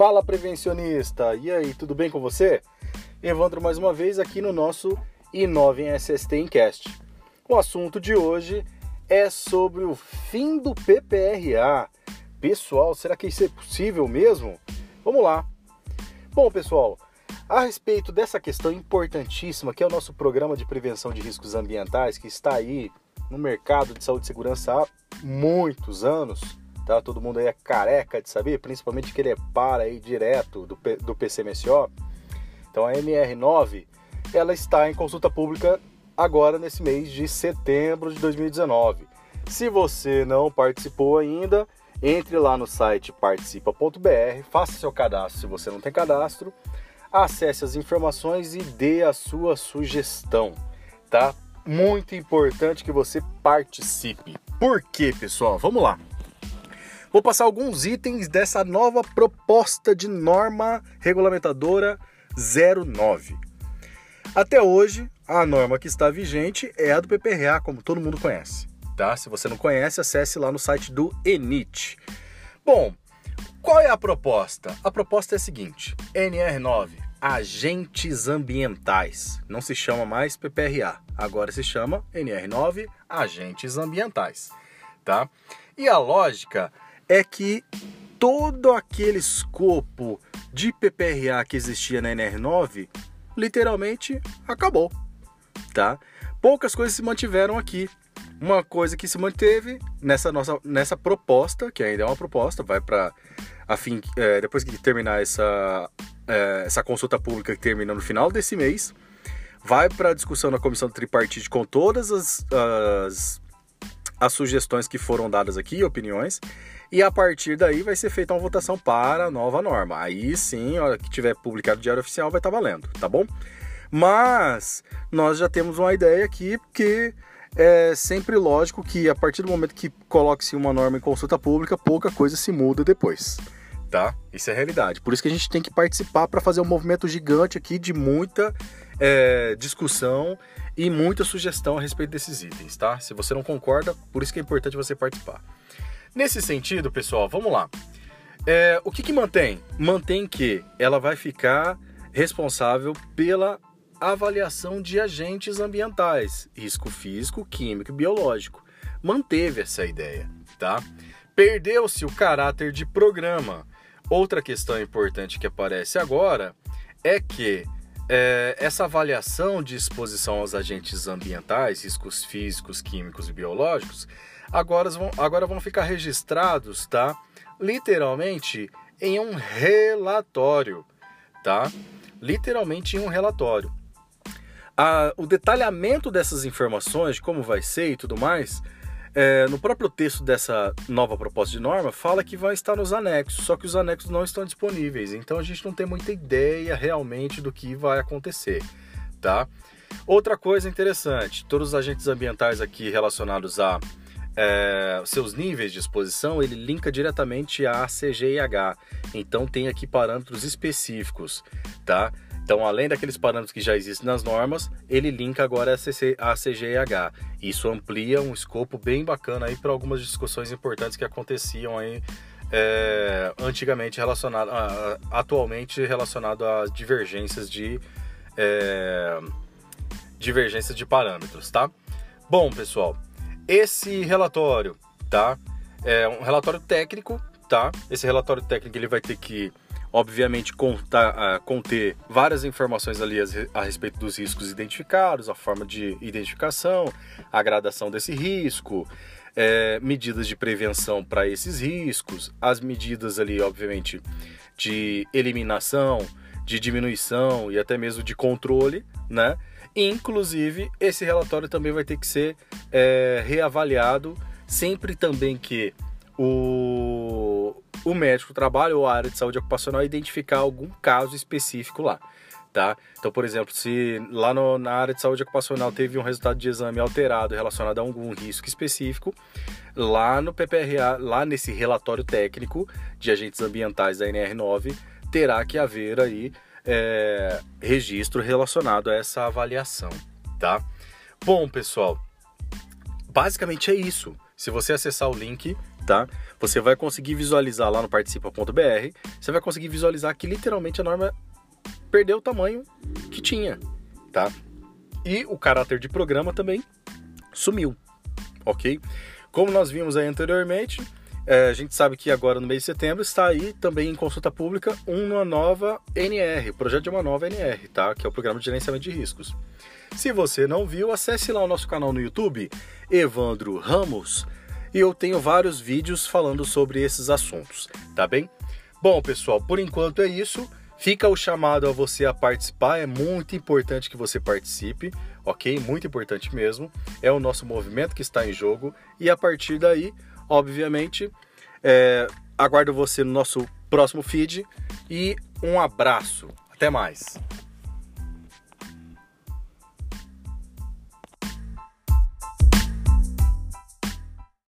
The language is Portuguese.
Fala prevencionista! E aí, tudo bem com você? Evandro mais uma vez aqui no nosso Inove em SST Encast. O assunto de hoje é sobre o fim do PPRA. Pessoal, será que isso é possível mesmo? Vamos lá. Bom, pessoal, a respeito dessa questão importantíssima que é o nosso programa de prevenção de riscos ambientais que está aí no mercado de saúde e segurança há muitos anos, tá? Todo mundo aí é careca de saber, principalmente que ele é para aí direto do, do PCMSO. Então a MR9, ela está em consulta pública agora nesse mês de setembro de 2019. Se você não participou ainda, entre lá no site participa.br, faça seu cadastro se você não tem cadastro, acesse as informações e dê a sua sugestão, tá? Muito importante que você participe. Por quê, pessoal? Vamos lá. Vou passar alguns itens dessa nova proposta de norma regulamentadora 09. Até hoje, a norma que está vigente é a do PPRA, como todo mundo conhece. Tá? Se você não conhece, acesse lá no site do ENIT. Bom, qual é a proposta? A proposta é a seguinte: NR9, agentes ambientais. Não se chama mais PPRA, agora se chama NR9, agentes ambientais, tá? E a lógica é que todo aquele escopo de PPRA que existia na NR9 literalmente acabou, tá? Poucas coisas se mantiveram aqui. Uma coisa que se manteve nessa nossa nessa proposta, que ainda é uma proposta, vai para a fim é, depois que terminar essa é, essa consulta pública que termina no final desse mês, vai para a discussão na comissão tripartite com todas as, as as sugestões que foram dadas aqui, opiniões, e a partir daí vai ser feita uma votação para a nova norma. Aí sim, a hora que tiver publicado o diário oficial vai estar tá valendo, tá bom? Mas nós já temos uma ideia aqui que é sempre lógico que a partir do momento que coloque-se uma norma em consulta pública, pouca coisa se muda depois. Tá? Isso é realidade. Por isso que a gente tem que participar para fazer um movimento gigante aqui de muita é, discussão e muita sugestão a respeito desses itens, tá? Se você não concorda, por isso que é importante você participar. Nesse sentido, pessoal, vamos lá. É, o que, que mantém? Mantém que ela vai ficar responsável pela avaliação de agentes ambientais, risco físico, químico e biológico. Manteve essa ideia, tá? Perdeu-se o caráter de programa. Outra questão importante que aparece agora é que é, essa avaliação de exposição aos agentes ambientais, riscos físicos, químicos e biológicos, agora vão, agora vão ficar registrados, tá? Literalmente em um relatório, tá? Literalmente em um relatório. A, o detalhamento dessas informações, como vai ser e tudo mais, é, no próprio texto dessa nova proposta de norma, fala que vai estar nos anexos, só que os anexos não estão disponíveis, então a gente não tem muita ideia realmente do que vai acontecer, tá? Outra coisa interessante, todos os agentes ambientais aqui relacionados a é, seus níveis de exposição, ele linka diretamente a CGIH. Então tem aqui parâmetros específicos, tá? Então, além daqueles parâmetros que já existem nas normas, ele linka agora a CGIH. Isso amplia um escopo bem bacana aí para algumas discussões importantes que aconteciam aí é, antigamente relacionado, atualmente relacionado a divergências de é, divergências de parâmetros, tá? Bom, pessoal, esse relatório, tá? É um relatório técnico, tá? Esse relatório técnico ele vai ter que, obviamente, contar, uh, conter várias informações ali a, a, respeito dos riscos identificados, a forma de identificação, a gradação desse risco, é, medidas de prevenção para esses riscos, as medidas ali, obviamente, de eliminação, de diminuição e até mesmo de controle, né? Inclusive, esse relatório também vai ter que ser é, reavaliado sempre também que o, o médico trabalha ou a área de saúde ocupacional identificar algum caso específico lá. Tá? Então, por exemplo, se lá no, na área de saúde ocupacional teve um resultado de exame alterado relacionado a algum risco específico, lá no PPRA, lá nesse relatório técnico de agentes ambientais da NR9, terá que haver aí é, registro relacionado a essa avaliação, tá? Bom, pessoal, basicamente é isso. Se você acessar o link, tá? Você vai conseguir visualizar lá no participa.br, você vai conseguir visualizar que literalmente a norma perdeu o tamanho que tinha, tá? E o caráter de programa também sumiu, ok? Como nós vimos aí anteriormente, é, a gente sabe que agora no mês de setembro está aí também em consulta pública uma nova NR, projeto de uma nova NR, tá? Que é o Programa de Gerenciamento de Riscos. Se você não viu, acesse lá o nosso canal no YouTube, Evandro Ramos, e eu tenho vários vídeos falando sobre esses assuntos, tá bem? Bom, pessoal, por enquanto é isso. Fica o chamado a você a participar, é muito importante que você participe, ok? Muito importante mesmo. É o nosso movimento que está em jogo e a partir daí, obviamente, é, aguardo você no nosso próximo feed e um abraço. Até mais!